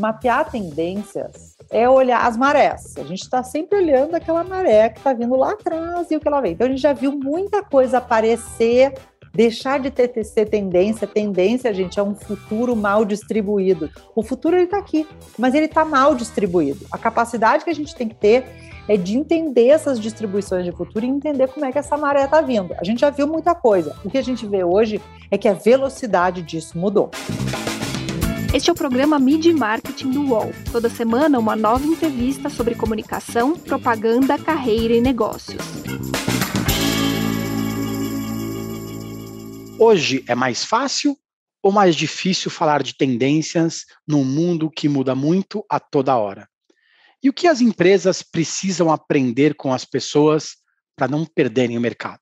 mapear tendências é olhar as marés. A gente está sempre olhando aquela maré que está vindo lá atrás e o que ela vem. Então a gente já viu muita coisa aparecer, deixar de ter, ser tendência. Tendência, gente, é um futuro mal distribuído. O futuro ele está aqui, mas ele está mal distribuído. A capacidade que a gente tem que ter é de entender essas distribuições de futuro e entender como é que essa maré está vindo. A gente já viu muita coisa. O que a gente vê hoje é que a velocidade disso mudou. Este é o programa Mid Marketing do UOL. Toda semana, uma nova entrevista sobre comunicação, propaganda, carreira e negócios. Hoje é mais fácil ou mais difícil falar de tendências num mundo que muda muito a toda hora? E o que as empresas precisam aprender com as pessoas para não perderem o mercado?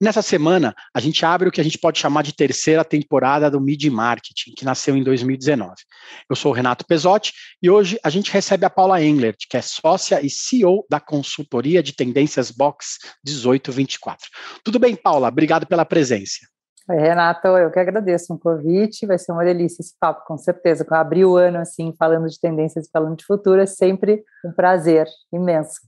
Nessa semana, a gente abre o que a gente pode chamar de terceira temporada do Mid Marketing, que nasceu em 2019. Eu sou o Renato Pesotti e hoje a gente recebe a Paula Englert, que é sócia e CEO da consultoria de tendências Box 1824. Tudo bem, Paula? Obrigado pela presença. Oi, Renato, eu que agradeço o convite, vai ser uma delícia esse papo, com certeza. Abrir o ano assim, falando de tendências falando de futuro, é sempre um prazer imenso.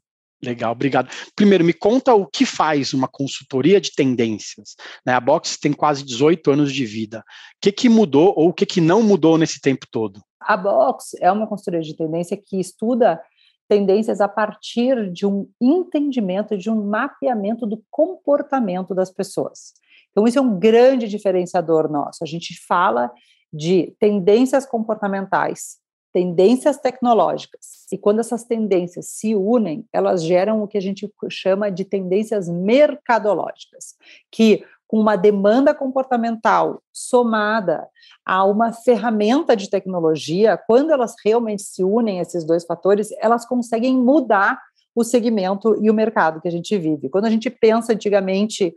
Legal, obrigado. Primeiro, me conta o que faz uma consultoria de tendências. Né? A Box tem quase 18 anos de vida. O que, que mudou ou o que, que não mudou nesse tempo todo? A Box é uma consultoria de tendência que estuda tendências a partir de um entendimento, de um mapeamento do comportamento das pessoas. Então, isso é um grande diferenciador nosso. A gente fala de tendências comportamentais, tendências tecnológicas. E quando essas tendências se unem, elas geram o que a gente chama de tendências mercadológicas, que com uma demanda comportamental somada a uma ferramenta de tecnologia, quando elas realmente se unem esses dois fatores, elas conseguem mudar o segmento e o mercado que a gente vive. Quando a gente pensa antigamente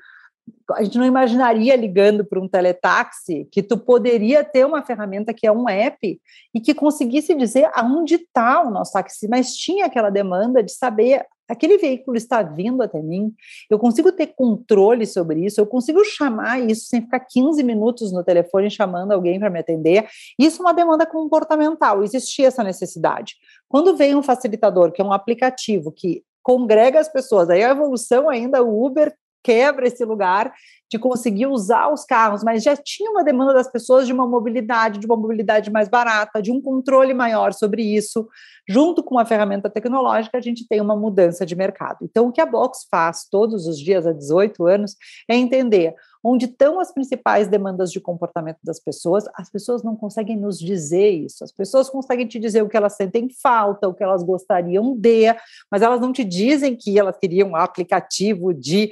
a gente não imaginaria ligando para um teletaxi que tu poderia ter uma ferramenta que é um app e que conseguisse dizer aonde está o nosso táxi, mas tinha aquela demanda de saber aquele veículo está vindo até mim, eu consigo ter controle sobre isso, eu consigo chamar isso sem ficar 15 minutos no telefone chamando alguém para me atender. Isso é uma demanda comportamental, existia essa necessidade. Quando vem um facilitador, que é um aplicativo que congrega as pessoas, aí a evolução ainda, o Uber quebra esse lugar de conseguir usar os carros, mas já tinha uma demanda das pessoas de uma mobilidade, de uma mobilidade mais barata, de um controle maior sobre isso. Junto com a ferramenta tecnológica, a gente tem uma mudança de mercado. Então, o que a Box faz todos os dias há 18 anos é entender onde estão as principais demandas de comportamento das pessoas. As pessoas não conseguem nos dizer isso. As pessoas conseguem te dizer o que elas sentem falta, o que elas gostariam de, mas elas não te dizem que elas queriam um aplicativo de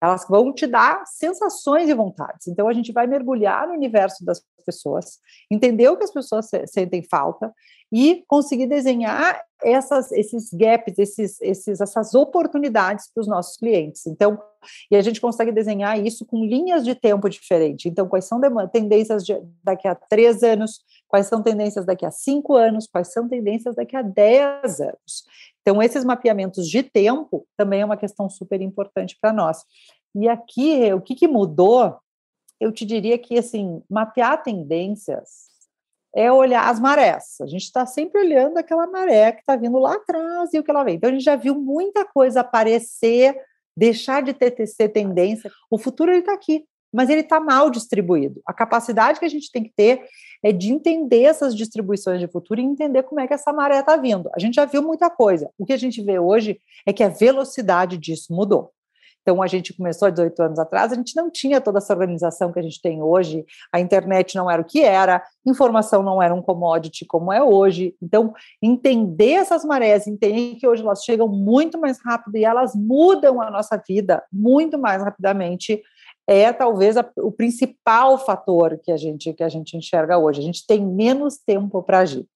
elas vão te dar sensações e vontades. Então, a gente vai mergulhar no universo das pessoas, entender o que as pessoas sentem falta e conseguir desenhar essas, esses gaps, esses, esses, essas oportunidades para os nossos clientes. Então, e a gente consegue desenhar isso com linhas de tempo diferentes. Então, quais são tendências de, daqui a três anos, quais são tendências daqui a cinco anos, quais são tendências daqui a dez anos. Então, esses mapeamentos de tempo também é uma questão super importante para nós. E aqui, o que, que mudou? Eu te diria que, assim, mapear tendências é olhar as marés. A gente está sempre olhando aquela maré que está vindo lá atrás e o que ela vem. Então, a gente já viu muita coisa aparecer, deixar de ter, ter tendência. O futuro está aqui mas ele está mal distribuído. A capacidade que a gente tem que ter é de entender essas distribuições de futuro e entender como é que essa maré está vindo. A gente já viu muita coisa. O que a gente vê hoje é que a velocidade disso mudou. Então, a gente começou há 18 anos atrás, a gente não tinha toda essa organização que a gente tem hoje, a internet não era o que era, informação não era um commodity como é hoje. Então, entender essas marés, entender que hoje elas chegam muito mais rápido e elas mudam a nossa vida muito mais rapidamente é talvez a, o principal fator que a gente que a gente enxerga hoje. A gente tem menos tempo para agir.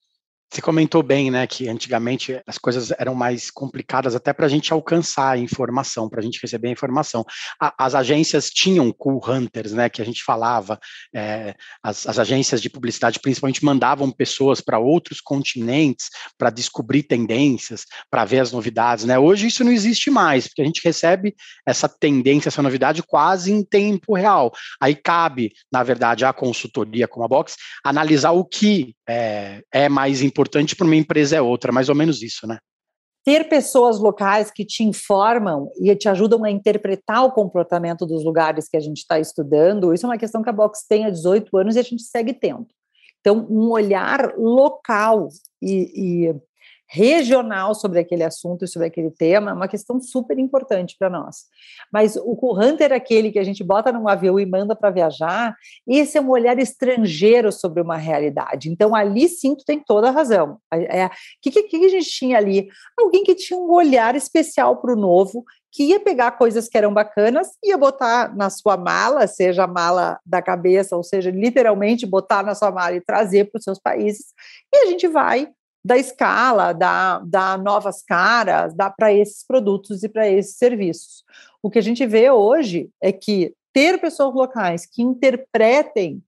Você comentou bem, né, que antigamente as coisas eram mais complicadas até para a gente alcançar a informação, para a gente receber a informação. A, as agências tinham cool hunters, né, que a gente falava, é, as, as, agências de publicidade principalmente mandavam pessoas para outros continentes para descobrir tendências, para ver as novidades, né. Hoje isso não existe mais, porque a gente recebe essa tendência, essa novidade quase em tempo real. Aí cabe, na verdade, à consultoria como a Box analisar o que é, é mais importante para uma empresa é outra, mais ou menos isso, né? ter pessoas locais que te informam e te ajudam a interpretar o comportamento dos lugares que a gente está estudando, isso é uma questão que a Box tem há 18 anos e a gente segue tendo. Então, um olhar local e, e regional sobre aquele assunto e sobre aquele tema é uma questão super importante para nós. Mas o Hunter, aquele que a gente bota num avião e manda para viajar, esse é um olhar estrangeiro sobre uma realidade. Então, ali sim, tu tem toda a razão. O é, que, que, que a gente tinha ali? Alguém que tinha um olhar especial para o novo, que ia pegar coisas que eram bacanas, ia botar na sua mala, seja a mala da cabeça, ou seja, literalmente botar na sua mala e trazer para os seus países, e a gente vai da escala, da, da novas caras, dá para esses produtos e para esses serviços. O que a gente vê hoje é que ter pessoas locais que interpretem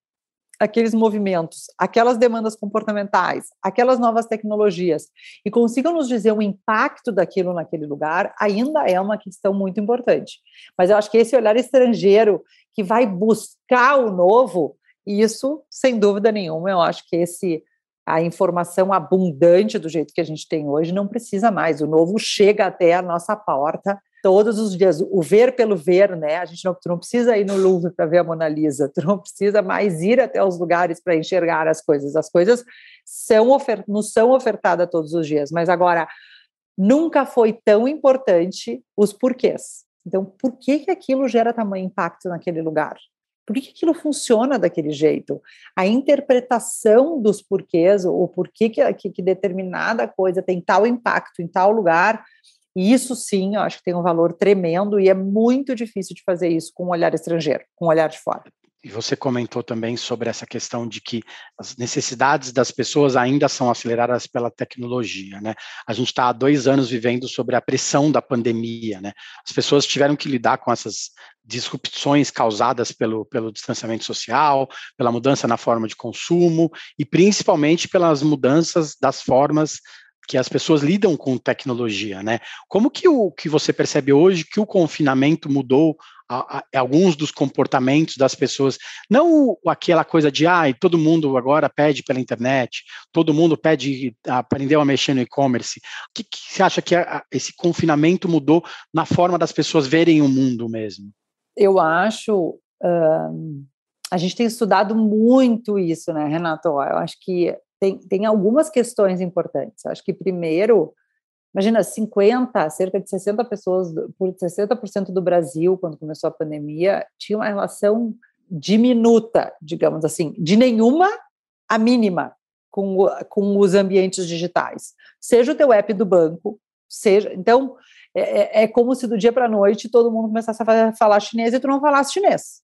aqueles movimentos, aquelas demandas comportamentais, aquelas novas tecnologias e consigam nos dizer o impacto daquilo naquele lugar, ainda é uma questão muito importante. Mas eu acho que esse olhar estrangeiro que vai buscar o novo, isso, sem dúvida nenhuma, eu acho que esse a informação abundante do jeito que a gente tem hoje não precisa mais. O novo chega até a nossa porta todos os dias. O ver pelo ver, né? A gente não, não precisa ir no Louvre para ver a Mona Lisa, tu não precisa mais ir até os lugares para enxergar as coisas. As coisas são ofert, nos são ofertadas todos os dias, mas agora nunca foi tão importante os porquês. Então, por que, que aquilo gera tamanho impacto naquele lugar? Por que aquilo funciona daquele jeito? A interpretação dos porquês, ou porquê que, que, que determinada coisa tem tal impacto em tal lugar, e isso sim, eu acho que tem um valor tremendo e é muito difícil de fazer isso com um olhar estrangeiro, com um olhar de fora. E você comentou também sobre essa questão de que as necessidades das pessoas ainda são aceleradas pela tecnologia, né? A gente está há dois anos vivendo sobre a pressão da pandemia, né? As pessoas tiveram que lidar com essas disrupções causadas pelo, pelo distanciamento social, pela mudança na forma de consumo e principalmente pelas mudanças das formas que as pessoas lidam com tecnologia, né? Como que o que você percebe hoje que o confinamento mudou a, a, alguns dos comportamentos das pessoas, não aquela coisa de ah, todo mundo agora pede pela internet, todo mundo pede aprendeu a mexer no e-commerce. O que, que, você acha que a, esse confinamento mudou na forma das pessoas verem o mundo mesmo? Eu acho a gente tem estudado muito isso, né, Renato? Eu acho que tem, tem algumas questões importantes. Acho que, primeiro, imagina, 50, cerca de 60 pessoas, por 60% do Brasil, quando começou a pandemia, tinha uma relação diminuta, digamos assim, de nenhuma a mínima com, com os ambientes digitais. Seja o teu app do banco, seja. Então, é, é, é como se do dia para a noite todo mundo começasse a falar chinês e tu não falasse chinês.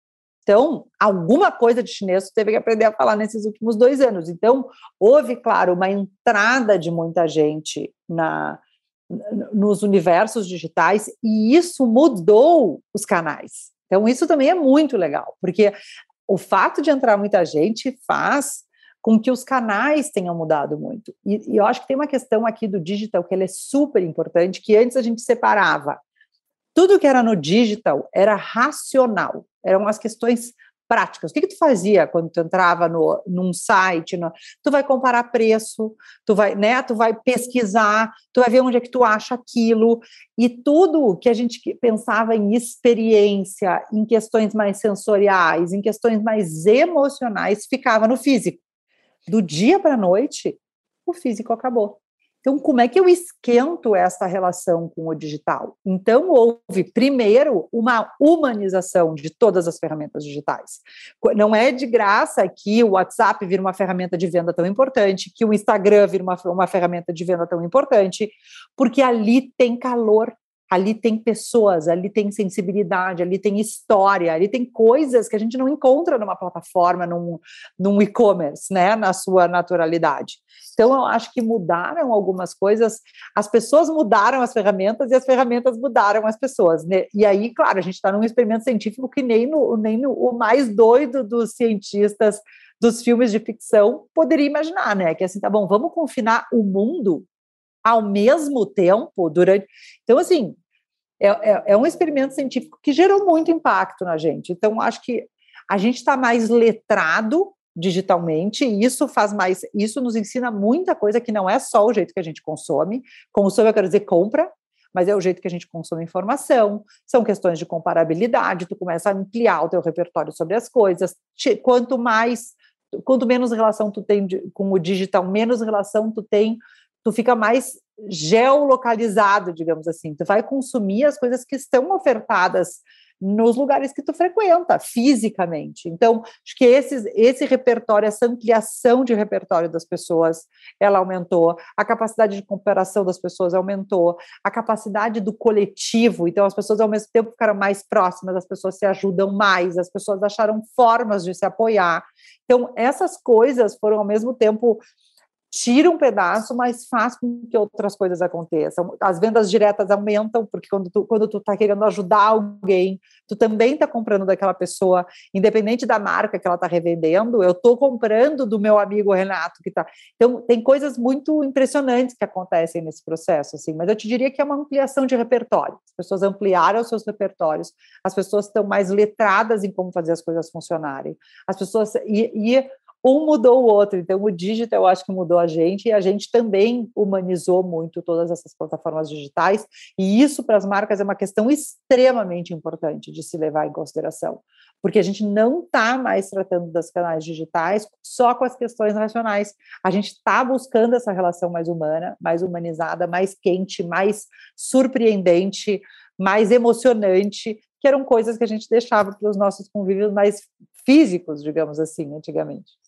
Então, alguma coisa de chinês você teve que aprender a falar nesses últimos dois anos. Então, houve, claro, uma entrada de muita gente na, nos universos digitais e isso mudou os canais. Então, isso também é muito legal, porque o fato de entrar muita gente faz com que os canais tenham mudado muito. E, e eu acho que tem uma questão aqui do digital que é super importante, que antes a gente separava tudo que era no digital era racional, eram as questões práticas. O que, que tu fazia quando tu entrava no, num site? No, tu vai comparar preço, tu vai, né, tu vai pesquisar, tu vai ver onde é que tu acha aquilo, e tudo que a gente pensava em experiência, em questões mais sensoriais, em questões mais emocionais, ficava no físico. Do dia para a noite, o físico acabou. Então, como é que eu esquento essa relação com o digital? Então, houve, primeiro, uma humanização de todas as ferramentas digitais. Não é de graça que o WhatsApp vira uma ferramenta de venda tão importante, que o Instagram vira uma, uma ferramenta de venda tão importante, porque ali tem calor ali tem pessoas, ali tem sensibilidade, ali tem história, ali tem coisas que a gente não encontra numa plataforma, num, num e-commerce, né, na sua naturalidade. Então, eu acho que mudaram algumas coisas, as pessoas mudaram as ferramentas e as ferramentas mudaram as pessoas. Né? E aí, claro, a gente está num experimento científico que nem, no, nem no, o mais doido dos cientistas dos filmes de ficção poderia imaginar, né? Que assim, tá bom, vamos confinar o mundo ao mesmo tempo durante. Então, assim, é, é, é um experimento científico que gerou muito impacto na gente. Então, acho que a gente está mais letrado digitalmente, e isso faz mais, isso nos ensina muita coisa que não é só o jeito que a gente consome, consome eu quero dizer compra, mas é o jeito que a gente consome informação, são questões de comparabilidade, tu começa a ampliar o teu repertório sobre as coisas, quanto mais, quanto menos relação tu tem com o digital, menos relação tu tem, tu fica mais geolocalizado, digamos assim, tu vai consumir as coisas que estão ofertadas nos lugares que tu frequenta, fisicamente. Então, acho que esse repertório, essa ampliação de repertório das pessoas, ela aumentou, a capacidade de cooperação das pessoas aumentou, a capacidade do coletivo, então as pessoas ao mesmo tempo ficaram mais próximas, as pessoas se ajudam mais, as pessoas acharam formas de se apoiar. Então, essas coisas foram ao mesmo tempo tira um pedaço, mas faz com que outras coisas aconteçam. As vendas diretas aumentam, porque quando tu, quando tu tá querendo ajudar alguém, tu também está comprando daquela pessoa, independente da marca que ela está revendendo, eu estou comprando do meu amigo Renato que tá. Então, tem coisas muito impressionantes que acontecem nesse processo, assim, mas eu te diria que é uma ampliação de repertório. As pessoas ampliaram os seus repertórios, as pessoas estão mais letradas em como fazer as coisas funcionarem. As pessoas e, e um mudou o outro. Então, o digital eu acho que mudou a gente e a gente também humanizou muito todas essas plataformas digitais. E isso para as marcas é uma questão extremamente importante de se levar em consideração, porque a gente não está mais tratando das canais digitais só com as questões racionais. A gente está buscando essa relação mais humana, mais humanizada, mais quente, mais surpreendente, mais emocionante, que eram coisas que a gente deixava para os nossos convívios mais físicos, digamos assim, antigamente.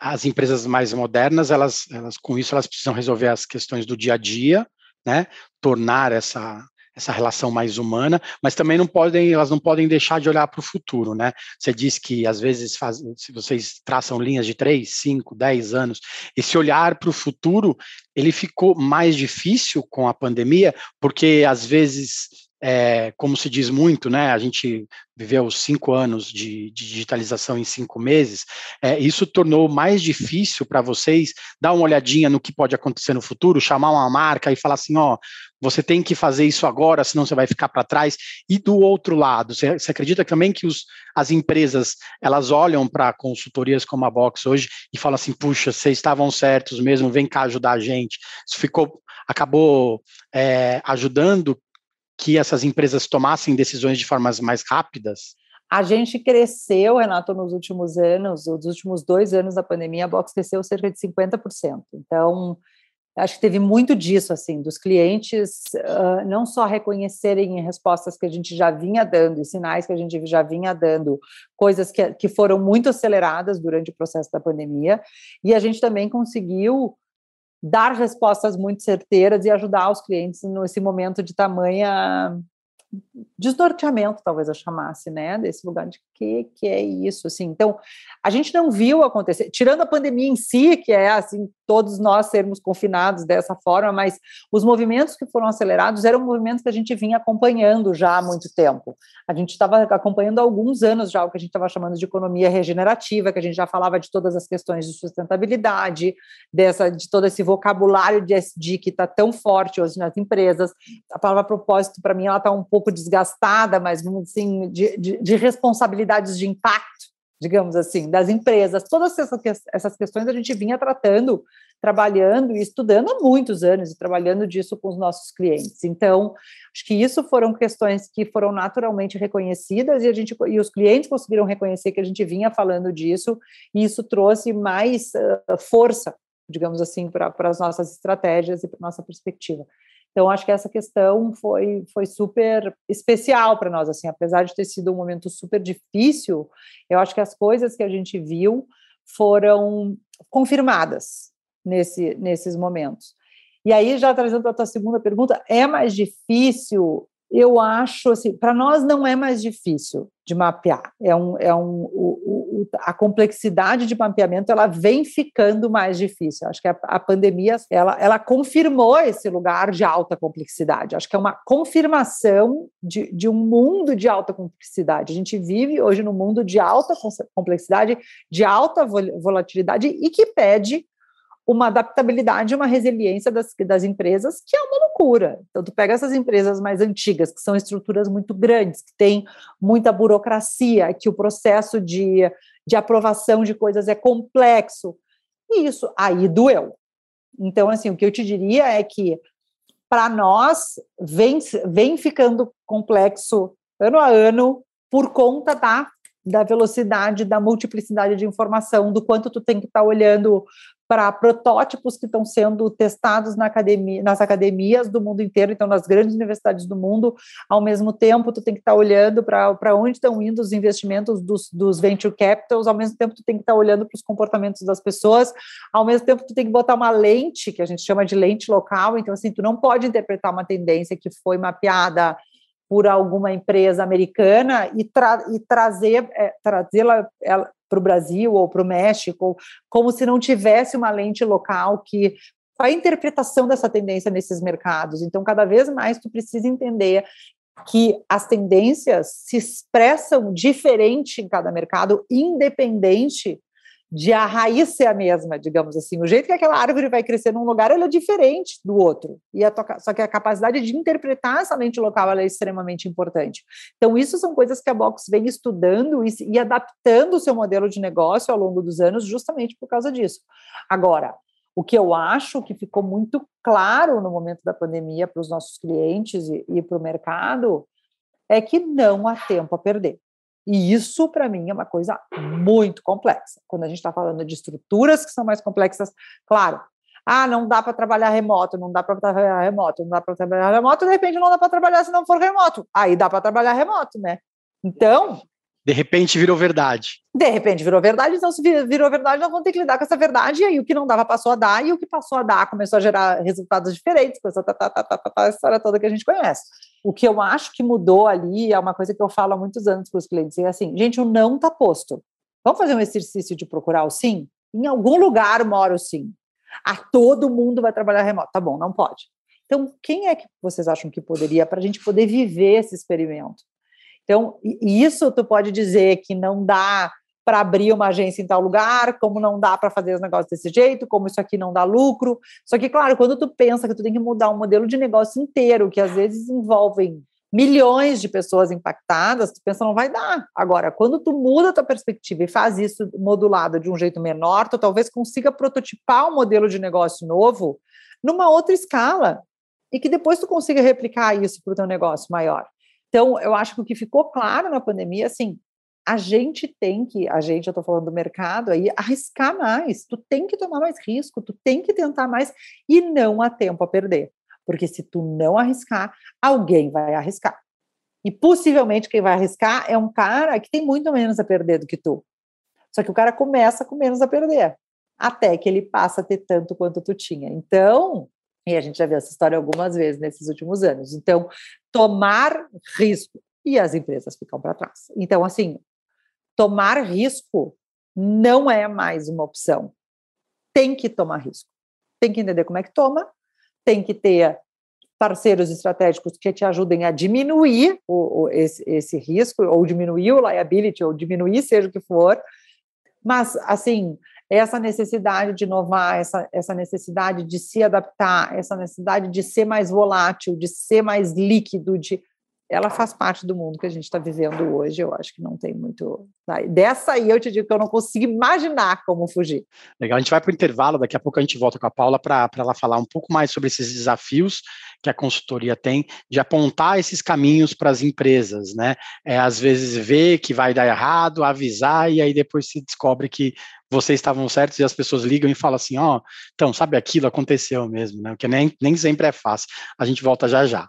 As empresas mais modernas, elas, elas com isso, elas precisam resolver as questões do dia a dia, né? Tornar essa essa relação mais humana, mas também não podem, elas não podem deixar de olhar para o futuro, né? Você diz que às vezes faz, se vocês traçam linhas de 3, 5, 10 anos, esse olhar para o futuro, ele ficou mais difícil com a pandemia, porque às vezes é, como se diz muito, né? A gente viveu cinco anos de, de digitalização em cinco meses. É, isso tornou mais difícil para vocês dar uma olhadinha no que pode acontecer no futuro, chamar uma marca e falar assim, ó, você tem que fazer isso agora, senão você vai ficar para trás. E do outro lado, você, você acredita também que os, as empresas elas olham para consultorias como a Box hoje e falam assim, puxa, vocês estavam certos mesmo, vem cá ajudar a gente. Isso ficou acabou é, ajudando que essas empresas tomassem decisões de formas mais rápidas? A gente cresceu, Renato, nos últimos anos, nos últimos dois anos da pandemia, a Box cresceu cerca de 50%. Então, acho que teve muito disso, assim, dos clientes uh, não só reconhecerem respostas que a gente já vinha dando, sinais que a gente já vinha dando, coisas que, que foram muito aceleradas durante o processo da pandemia, e a gente também conseguiu dar respostas muito certeiras e ajudar os clientes nesse momento de tamanha desnorteamento, talvez eu chamasse, né, desse lugar de que que é isso, assim. Então, a gente não viu acontecer, tirando a pandemia em si, que é assim, todos nós sermos confinados dessa forma, mas os movimentos que foram acelerados eram movimentos que a gente vinha acompanhando já há muito tempo. A gente estava acompanhando há alguns anos já o que a gente estava chamando de economia regenerativa, que a gente já falava de todas as questões de sustentabilidade, dessa de todo esse vocabulário de SD que está tão forte hoje nas empresas. A palavra propósito para mim ela está um pouco desgastada, mas assim de, de, de responsabilidade de impacto, digamos assim, das empresas. Todas essas questões a gente vinha tratando, trabalhando e estudando há muitos anos e trabalhando disso com os nossos clientes. Então, acho que isso foram questões que foram naturalmente reconhecidas e a gente e os clientes conseguiram reconhecer que a gente vinha falando disso e isso trouxe mais uh, força, digamos assim, para as nossas estratégias e para nossa perspectiva. Então, acho que essa questão foi, foi super especial para nós, assim, apesar de ter sido um momento super difícil, eu acho que as coisas que a gente viu foram confirmadas nesse, nesses momentos. E aí, já trazendo para a tua segunda pergunta, é mais difícil eu acho assim, para nós não é mais difícil de mapear. É um, é um, o, o, a complexidade de mapeamento ela vem ficando mais difícil. Acho que a, a, pandemia ela, ela confirmou esse lugar de alta complexidade. Acho que é uma confirmação de, de um mundo de alta complexidade. A gente vive hoje num mundo de alta complexidade, de alta volatilidade e que pede uma adaptabilidade, uma resiliência das, das empresas, que é uma loucura. Então, tu pega essas empresas mais antigas, que são estruturas muito grandes, que têm muita burocracia, que o processo de, de aprovação de coisas é complexo. E isso aí doeu. Então, assim, o que eu te diria é que para nós vem, vem ficando complexo ano a ano por conta da, da velocidade, da multiplicidade de informação, do quanto tu tem que estar tá olhando para protótipos que estão sendo testados na academia, nas academias do mundo inteiro, então nas grandes universidades do mundo, ao mesmo tempo tu tem que estar tá olhando para onde estão indo os investimentos dos, dos venture capitals, ao mesmo tempo tu tem que estar tá olhando para os comportamentos das pessoas, ao mesmo tempo tu tem que botar uma lente, que a gente chama de lente local, então assim, tu não pode interpretar uma tendência que foi mapeada por alguma empresa americana e, tra e trazer é, trazê-la para o Brasil ou para o México, como se não tivesse uma lente local que a interpretação dessa tendência nesses mercados. Então, cada vez mais tu precisa entender que as tendências se expressam diferente em cada mercado, independente de a raiz ser a mesma, digamos assim. O jeito que aquela árvore vai crescer num lugar, ela é diferente do outro. E a só que a capacidade de interpretar essa lente local é extremamente importante. Então, isso são coisas que a Box vem estudando e, e adaptando o seu modelo de negócio ao longo dos anos, justamente por causa disso. Agora, o que eu acho que ficou muito claro no momento da pandemia para os nossos clientes e, e para o mercado é que não há tempo a perder. E isso, para mim, é uma coisa muito complexa. Quando a gente está falando de estruturas que são mais complexas, claro, ah, não dá para trabalhar remoto, não dá para trabalhar remoto, não dá para trabalhar remoto, de repente não dá para trabalhar se não for remoto. Aí dá para trabalhar remoto, né? Então, de repente virou verdade. De repente virou verdade, então se virou verdade, nós vamos ter que lidar com essa verdade, e aí o que não dava passou a dar, e o que passou a dar começou a gerar resultados diferentes, com essa tá, tá, tá, tá, tá, tá, história toda que a gente conhece. O que eu acho que mudou ali é uma coisa que eu falo há muitos anos para os clientes, é assim, gente, o não está posto. Vamos fazer um exercício de procurar o sim? Em algum lugar mora o sim. A todo mundo vai trabalhar remoto. Tá bom, não pode. Então, quem é que vocês acham que poderia, para a gente poder viver esse experimento? Então, isso tu pode dizer que não dá para abrir uma agência em tal lugar, como não dá para fazer os negócios desse jeito, como isso aqui não dá lucro. Só que, claro, quando tu pensa que tu tem que mudar um modelo de negócio inteiro, que às vezes envolvem milhões de pessoas impactadas, tu pensa, não vai dar. Agora, quando tu muda a tua perspectiva e faz isso modulado de um jeito menor, tu talvez consiga prototipar um modelo de negócio novo numa outra escala e que depois tu consiga replicar isso para o teu negócio maior. Então, eu acho que o que ficou claro na pandemia, assim, a gente tem que, a gente, eu estou falando do mercado aí, arriscar mais, tu tem que tomar mais risco, tu tem que tentar mais e não há tempo a perder. Porque se tu não arriscar, alguém vai arriscar. E possivelmente quem vai arriscar é um cara que tem muito menos a perder do que tu. Só que o cara começa com menos a perder, até que ele passa a ter tanto quanto tu tinha. Então, e a gente já viu essa história algumas vezes nesses últimos anos. Então, tomar risco e as empresas ficam para trás. Então, assim, tomar risco não é mais uma opção. Tem que tomar risco. Tem que entender como é que toma, tem que ter parceiros estratégicos que te ajudem a diminuir o, o, esse, esse risco, ou diminuir o liability, ou diminuir, seja o que for. Mas, assim, essa necessidade de inovar, essa, essa necessidade de se adaptar, essa necessidade de ser mais volátil, de ser mais líquido, de ela faz parte do mundo que a gente está vivendo hoje. Eu acho que não tem muito. Dessa aí eu te digo que eu não consigo imaginar como fugir. Legal, a gente vai para o intervalo, daqui a pouco a gente volta com a Paula para ela falar um pouco mais sobre esses desafios que a consultoria tem de apontar esses caminhos para as empresas, né? É, às vezes ver que vai dar errado, avisar, e aí depois se descobre que vocês estavam certos e as pessoas ligam e falam assim, ó, oh, então, sabe aquilo aconteceu mesmo, né? Que nem, nem sempre é fácil. A gente volta já já.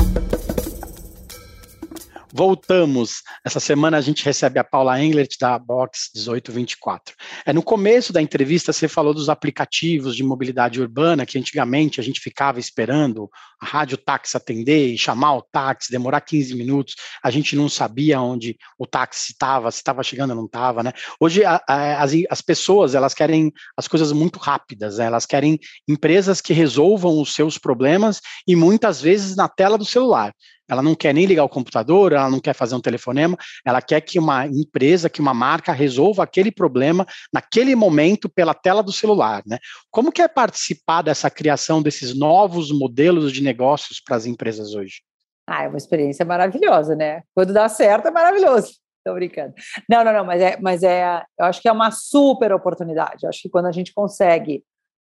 Voltamos. Essa semana a gente recebe a Paula Englert da Box 1824. É, no começo da entrevista você falou dos aplicativos de mobilidade urbana, que antigamente a gente ficava esperando a rádio táxi atender e chamar o táxi, demorar 15 minutos, a gente não sabia onde o táxi estava, se estava chegando ou não estava, né? Hoje a, a, as, as pessoas, elas querem as coisas muito rápidas, né? elas querem empresas que resolvam os seus problemas e muitas vezes na tela do celular. Ela não quer nem ligar o computador, ela não quer fazer um telefonema, ela quer que uma empresa, que uma marca resolva aquele problema naquele momento pela tela do celular, né? Como que é participar dessa criação desses novos modelos de negócios para as empresas hoje? Ah, é uma experiência maravilhosa, né? Quando dá certo é maravilhoso. Tô brincando. Não, não, não, mas é, mas é, eu acho que é uma super oportunidade. Eu acho que quando a gente consegue,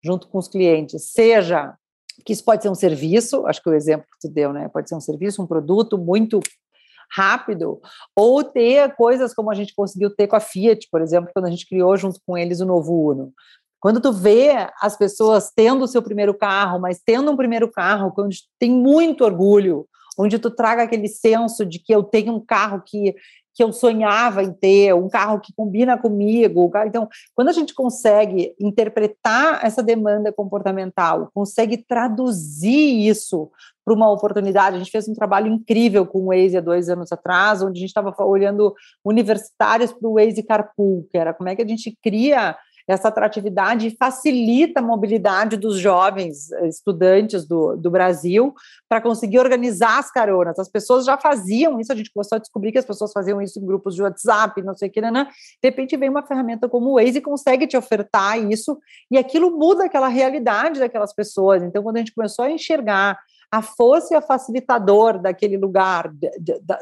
junto com os clientes, seja que isso pode ser um serviço, acho que o exemplo que tu deu, né? Pode ser um serviço, um produto muito rápido, ou ter coisas como a gente conseguiu ter com a Fiat, por exemplo, quando a gente criou junto com eles o novo Uno. Quando tu vê as pessoas tendo o seu primeiro carro, mas tendo um primeiro carro onde tem muito orgulho, onde tu traga aquele senso de que eu tenho um carro que que eu sonhava em ter, um carro que combina comigo. Então, quando a gente consegue interpretar essa demanda comportamental, consegue traduzir isso para uma oportunidade, a gente fez um trabalho incrível com o Waze há dois anos atrás, onde a gente estava olhando universitários para o Waze Carpool, que era como é que a gente cria essa atratividade facilita a mobilidade dos jovens eh, estudantes do, do Brasil para conseguir organizar as caronas. As pessoas já faziam isso, a gente começou a descobrir que as pessoas faziam isso em grupos de WhatsApp, não sei o que, né? de repente vem uma ferramenta como o Waze e consegue te ofertar isso, e aquilo muda aquela realidade daquelas pessoas. Então, quando a gente começou a enxergar a fosse a facilitador daquele lugar,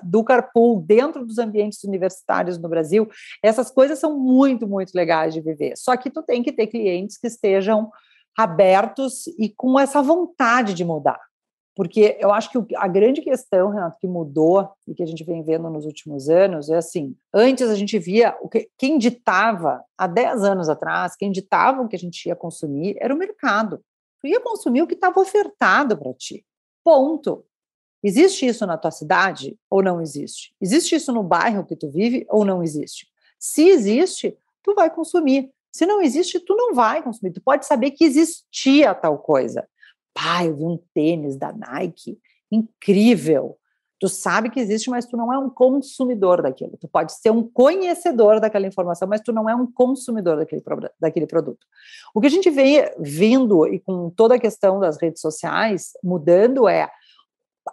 do carpool, dentro dos ambientes universitários no Brasil, essas coisas são muito, muito legais de viver. Só que tu tem que ter clientes que estejam abertos e com essa vontade de mudar. Porque eu acho que a grande questão, Renato, que mudou e que a gente vem vendo nos últimos anos é assim: antes a gente via o que, quem ditava, há 10 anos atrás, quem ditava o que a gente ia consumir era o mercado. Tu ia consumir o que estava ofertado para ti. Ponto. Existe isso na tua cidade ou não existe? Existe isso no bairro que tu vive ou não existe? Se existe, tu vai consumir. Se não existe, tu não vai consumir. Tu pode saber que existia tal coisa. Pai, eu vi um tênis da Nike incrível. Tu sabe que existe, mas tu não é um consumidor daquilo. Tu pode ser um conhecedor daquela informação, mas tu não é um consumidor daquele, daquele produto. O que a gente vem vindo e com toda a questão das redes sociais mudando é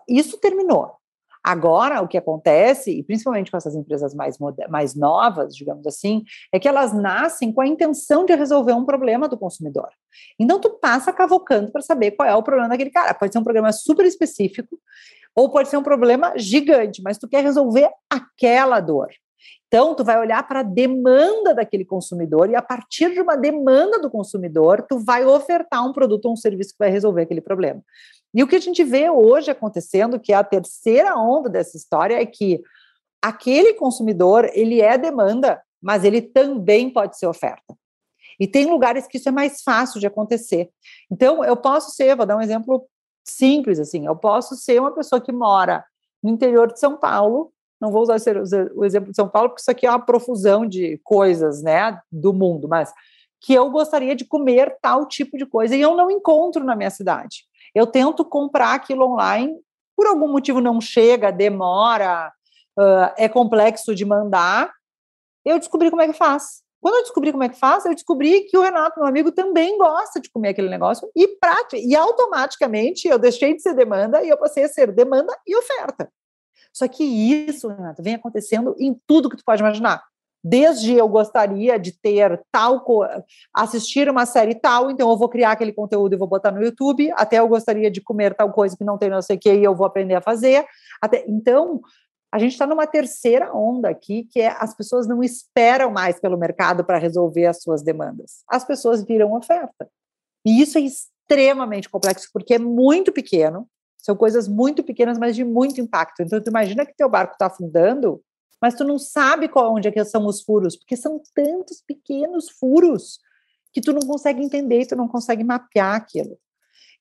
isso terminou. Agora, o que acontece, e principalmente com essas empresas mais, mais novas, digamos assim, é que elas nascem com a intenção de resolver um problema do consumidor. Então, tu passa cavocando para saber qual é o problema daquele cara. Pode ser um problema super específico, ou pode ser um problema gigante, mas tu quer resolver aquela dor. Então, tu vai olhar para a demanda daquele consumidor e a partir de uma demanda do consumidor, tu vai ofertar um produto ou um serviço que vai resolver aquele problema. E o que a gente vê hoje acontecendo, que é a terceira onda dessa história, é que aquele consumidor, ele é demanda, mas ele também pode ser oferta. E tem lugares que isso é mais fácil de acontecer. Então, eu posso ser, vou dar um exemplo simples assim. Eu posso ser uma pessoa que mora no interior de São Paulo. Não vou usar o exemplo de São Paulo, porque isso aqui é uma profusão de coisas, né, do mundo, mas que eu gostaria de comer tal tipo de coisa e eu não encontro na minha cidade. Eu tento comprar aquilo online, por algum motivo não chega, demora, uh, é complexo de mandar. Eu descobri como é que faz. Quando eu descobri como é que faz, eu descobri que o Renato, meu amigo, também gosta de comer aquele negócio e prática. E automaticamente eu deixei de ser demanda e eu passei a ser demanda e oferta. Só que isso, Renato, vem acontecendo em tudo que tu pode imaginar. Desde eu gostaria de ter tal, assistir uma série tal, então eu vou criar aquele conteúdo e vou botar no YouTube, até eu gostaria de comer tal coisa que não tem não sei o que e eu vou aprender a fazer. Até, então, a gente está numa terceira onda aqui, que é as pessoas não esperam mais pelo mercado para resolver as suas demandas. As pessoas viram oferta. E isso é extremamente complexo, porque é muito pequeno, são coisas muito pequenas, mas de muito impacto. Então, tu imagina que teu barco está afundando, mas tu não sabe qual, onde é que são os furos, porque são tantos pequenos furos que tu não consegue entender, tu não consegue mapear aquilo.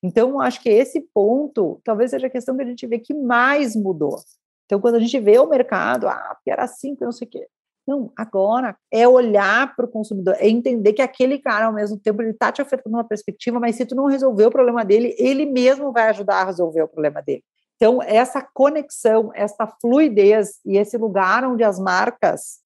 Então, acho que esse ponto talvez seja a questão que a gente vê que mais mudou. Então, quando a gente vê o mercado, ah, era assim, não sei o quê. Não, agora é olhar para o consumidor, é entender que aquele cara, ao mesmo tempo, ele está te ofertando uma perspectiva, mas se tu não resolver o problema dele, ele mesmo vai ajudar a resolver o problema dele. Então, essa conexão, essa fluidez e esse lugar onde as marcas,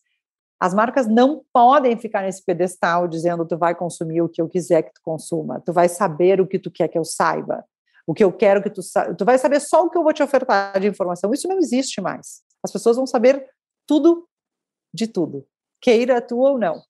as marcas não podem ficar nesse pedestal dizendo tu vai consumir o que eu quiser que tu consuma, tu vai saber o que tu quer que eu saiba, o que eu quero que tu saiba, tu vai saber só o que eu vou te ofertar de informação. Isso não existe mais. As pessoas vão saber tudo de tudo, queira tu ou não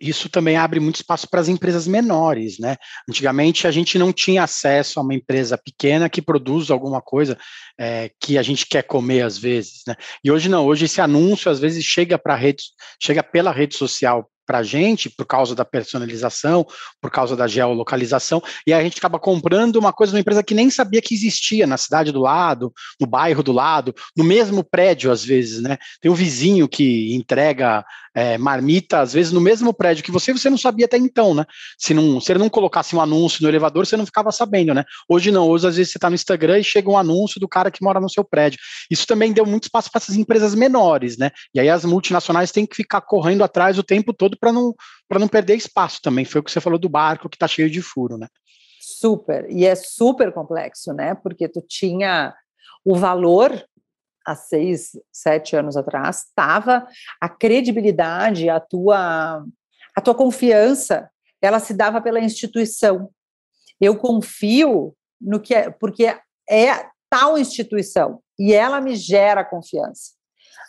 isso também abre muito espaço para as empresas menores, né? Antigamente a gente não tinha acesso a uma empresa pequena que produz alguma coisa é, que a gente quer comer às vezes, né? E hoje não, hoje esse anúncio às vezes chega para rede, chega pela rede social para a gente, por causa da personalização, por causa da geolocalização, e a gente acaba comprando uma coisa de uma empresa que nem sabia que existia na cidade do lado, no bairro do lado, no mesmo prédio, às vezes, né? Tem um vizinho que entrega é, marmita, às vezes, no mesmo prédio que você, você não sabia até então, né? Se, não, se ele não colocasse um anúncio no elevador, você não ficava sabendo, né? Hoje não, hoje às vezes você está no Instagram e chega um anúncio do cara que mora no seu prédio. Isso também deu muito espaço para essas empresas menores, né? E aí as multinacionais têm que ficar correndo atrás o tempo todo para não, não perder espaço também. Foi o que você falou do barco que está cheio de furo, né? Super, e é super complexo, né? Porque tu tinha o valor há seis, sete anos atrás, estava a credibilidade, a tua, a tua confiança, ela se dava pela instituição. Eu confio no que é, porque é tal instituição e ela me gera confiança.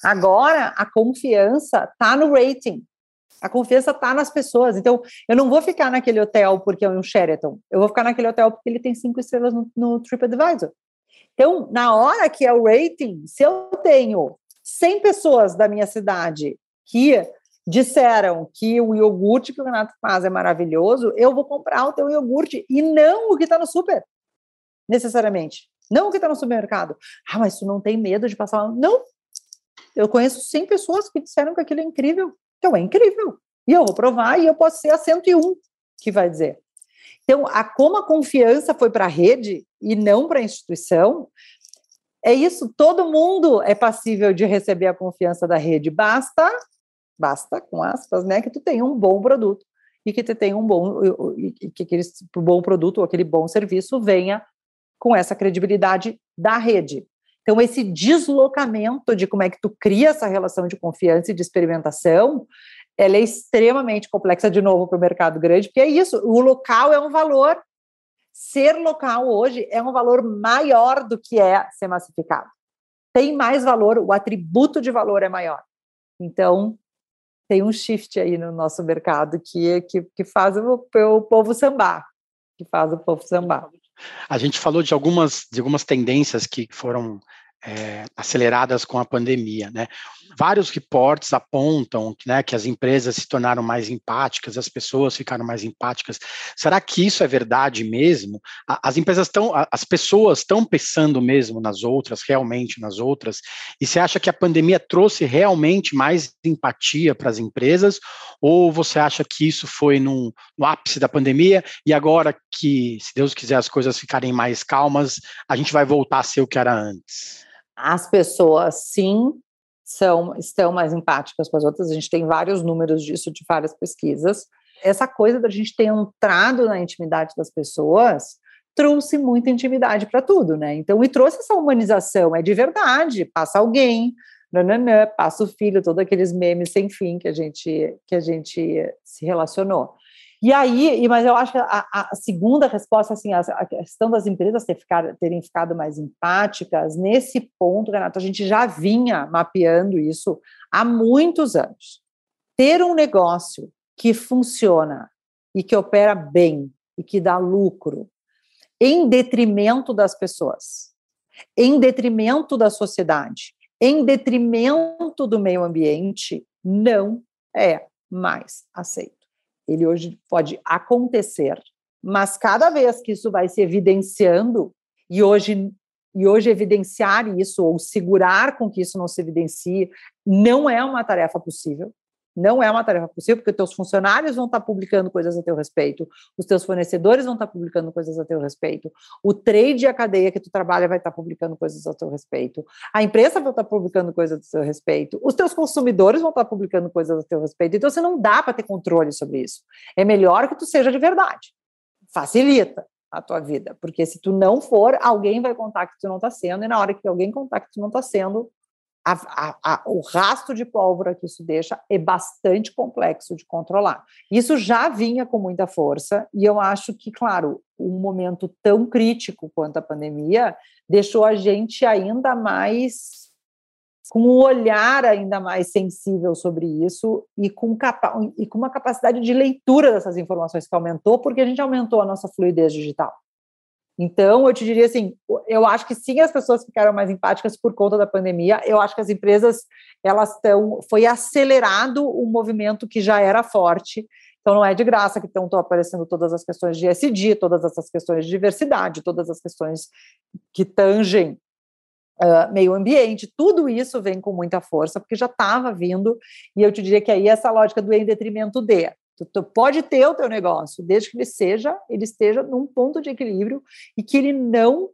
Agora a confiança está no rating. A confiança está nas pessoas. Então, eu não vou ficar naquele hotel porque é um Sheraton. Eu vou ficar naquele hotel porque ele tem cinco estrelas no, no TripAdvisor. Então, na hora que é o rating, se eu tenho 100 pessoas da minha cidade que disseram que o iogurte que o Renato faz é maravilhoso, eu vou comprar o teu iogurte e não o que está no super, necessariamente. Não o que está no supermercado. Ah, mas tu não tem medo de passar. Não. Eu conheço 100 pessoas que disseram que aquilo é incrível. Então é incrível. E eu vou provar e eu posso ser a 101 que vai dizer. Então, a, como a confiança foi para a rede e não para a instituição, é isso, todo mundo é passível de receber a confiança da rede, basta, basta, com aspas, né, que tu tenha um bom produto e que tu tenha um bom, e que aquele bom produto ou aquele bom serviço venha com essa credibilidade da rede. Então, esse deslocamento de como é que tu cria essa relação de confiança e de experimentação ela é extremamente complexa de novo para o mercado grande, porque é isso, o local é um valor, ser local hoje é um valor maior do que é ser massificado. Tem mais valor, o atributo de valor é maior. Então, tem um shift aí no nosso mercado que, que, que faz o, o povo sambar, que faz o povo sambar. A gente falou de algumas, de algumas tendências que foram é, aceleradas com a pandemia, né? Vários reportes apontam né, que as empresas se tornaram mais empáticas, as pessoas ficaram mais empáticas. Será que isso é verdade mesmo? As empresas estão, as pessoas estão pensando mesmo nas outras, realmente nas outras? E você acha que a pandemia trouxe realmente mais empatia para as empresas? Ou você acha que isso foi no ápice da pandemia e agora que, se Deus quiser, as coisas ficarem mais calmas, a gente vai voltar a ser o que era antes? As pessoas, sim, são, estão mais empáticas com as outras. A gente tem vários números disso de várias pesquisas. Essa coisa da gente ter entrado na intimidade das pessoas trouxe muita intimidade para tudo, né? Então, e trouxe essa humanização, é de verdade, passa alguém, nananã, passa o filho, todos aqueles memes sem fim que a gente que a gente se relacionou. E aí, mas eu acho que a, a segunda resposta, assim, a, a, questão das empresas ter ficar, terem ficado mais empáticas, nesse ponto, Renato, a gente já vinha mapeando isso há muitos anos. Ter um negócio que funciona e que opera bem e que dá lucro, em detrimento das pessoas, em detrimento da sociedade, em detrimento do meio ambiente, não é mais aceito ele hoje pode acontecer, mas cada vez que isso vai se evidenciando, e hoje, e hoje evidenciar isso, ou segurar com que isso não se evidencie, não é uma tarefa possível, Não é uma tarefa possível, porque teus funcionários vão estar publicando coisas a teu respeito, os teus fornecedores vão estar publicando coisas a teu respeito, o trade e a cadeia que tu trabalha vai estar publicando coisas a teu respeito, a empresa vai estar publicando coisas a teu respeito, os teus consumidores vão estar publicando coisas a teu respeito. Então, você não dá para ter controle sobre isso. É melhor que tu seja de verdade. Facilita a tua vida, porque se tu não for, alguém vai contar que tu não está sendo, e na hora que alguém contar que tu não está sendo, a, a, o rastro de pólvora que isso deixa é bastante complexo de controlar. Isso já vinha com muita força, e eu acho que, claro, um momento tão crítico quanto a pandemia deixou a gente ainda mais com um olhar ainda mais sensível sobre isso e com, e com uma capacidade de leitura dessas informações que aumentou, porque a gente aumentou a nossa fluidez digital. Então, eu te diria assim, eu acho que sim, as pessoas ficaram mais empáticas por conta da pandemia. Eu acho que as empresas, elas estão, foi acelerado um movimento que já era forte. Então, não é de graça que estão aparecendo todas as questões de SD, todas essas questões de diversidade, todas as questões que tangem uh, meio ambiente. Tudo isso vem com muita força, porque já estava vindo. E eu te diria que aí essa lógica do em detrimento de. Tu, tu, pode ter o teu negócio, desde que ele seja, ele esteja num ponto de equilíbrio e que ele não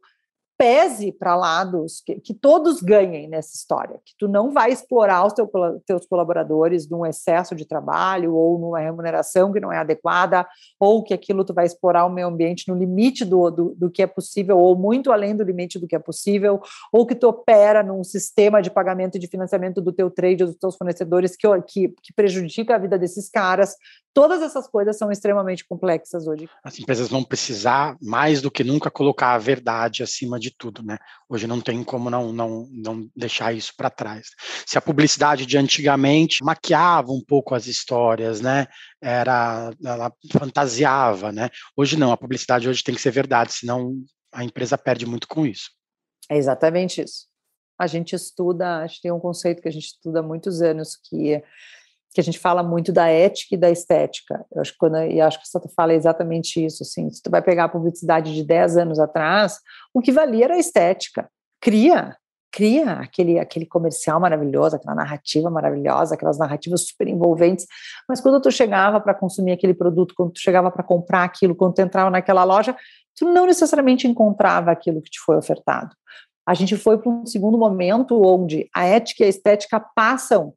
pese para lados, que, que, todos ganhem nessa história, que tu não vai explorar os teu, teus colaboradores num excesso de trabalho ou numa remuneração que não é adequada, ou que aquilo tu vai explorar o meio ambiente no limite do, do, do que é possível, ou muito além do limite do que é possível, ou que tu opera num sistema de pagamento e de financiamento do teu trade, dos teus fornecedores, que, que, que prejudica a vida desses caras, Todas essas coisas são extremamente complexas hoje. As empresas vão precisar mais do que nunca colocar a verdade acima de tudo, né? Hoje não tem como não não, não deixar isso para trás. Se a publicidade de antigamente maquiava um pouco as histórias, né? Era ela fantasiava, né? Hoje não, a publicidade hoje tem que ser verdade, senão a empresa perde muito com isso. É exatamente isso. A gente estuda, acho que tem um conceito que a gente estuda há muitos anos que que a gente fala muito da ética e da estética. Eu acho que quando e acho que você fala exatamente isso, assim, se tu vai pegar a publicidade de 10 anos atrás, o que valia era a estética. Cria, cria aquele aquele comercial maravilhoso, aquela narrativa maravilhosa, aquelas narrativas super envolventes, mas quando tu chegava para consumir aquele produto, quando tu chegava para comprar aquilo, quando tu entrava naquela loja, tu não necessariamente encontrava aquilo que te foi ofertado. A gente foi para um segundo momento onde a ética e a estética passam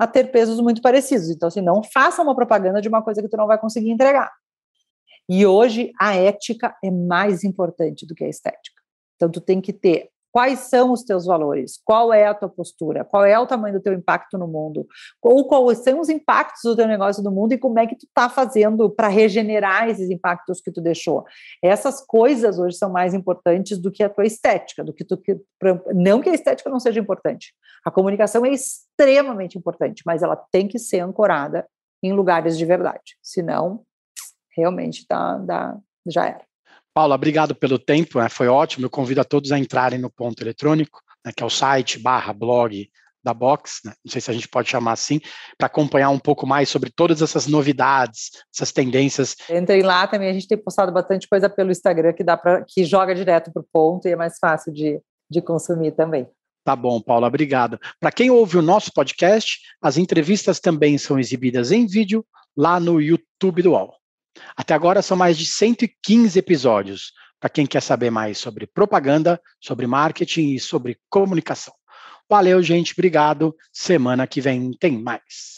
a ter pesos muito parecidos. Então, assim, não faça uma propaganda de uma coisa que tu não vai conseguir entregar. E hoje a ética é mais importante do que a estética. Então, tu tem que ter Quais são os teus valores? Qual é a tua postura? Qual é o tamanho do teu impacto no mundo? Ou quais são os impactos do teu negócio no mundo e como é que tu está fazendo para regenerar esses impactos que tu deixou? Essas coisas hoje são mais importantes do que a tua estética, do que tu não que a estética não seja importante. A comunicação é extremamente importante, mas ela tem que ser ancorada em lugares de verdade. Senão, realmente tá, dá, já era. Paula, obrigado pelo tempo, né? foi ótimo. Eu convido a todos a entrarem no ponto eletrônico, né, que é o site barra blog da Box, né? não sei se a gente pode chamar assim, para acompanhar um pouco mais sobre todas essas novidades, essas tendências. Entrem lá também, a gente tem postado bastante coisa pelo Instagram que dá para que joga direto para o ponto e é mais fácil de, de consumir também. Tá bom, Paula, obrigado. Para quem ouve o nosso podcast, as entrevistas também são exibidas em vídeo lá no YouTube do UOL. Até agora são mais de 115 episódios para quem quer saber mais sobre propaganda, sobre marketing e sobre comunicação. Valeu, gente, obrigado. Semana que vem tem mais.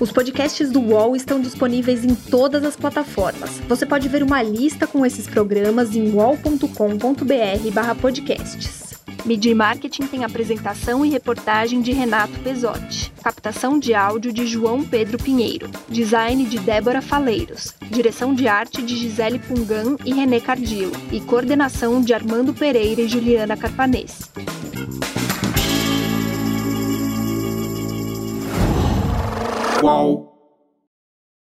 Os podcasts do UOL estão disponíveis em todas as plataformas. Você pode ver uma lista com esses programas em wall.com.br/podcasts. Media Marketing tem apresentação e reportagem de Renato Pesotti, captação de áudio de João Pedro Pinheiro, design de Débora Faleiros, direção de arte de Gisele Pungan e René Cardillo e coordenação de Armando Pereira e Juliana Carpanês. Qual?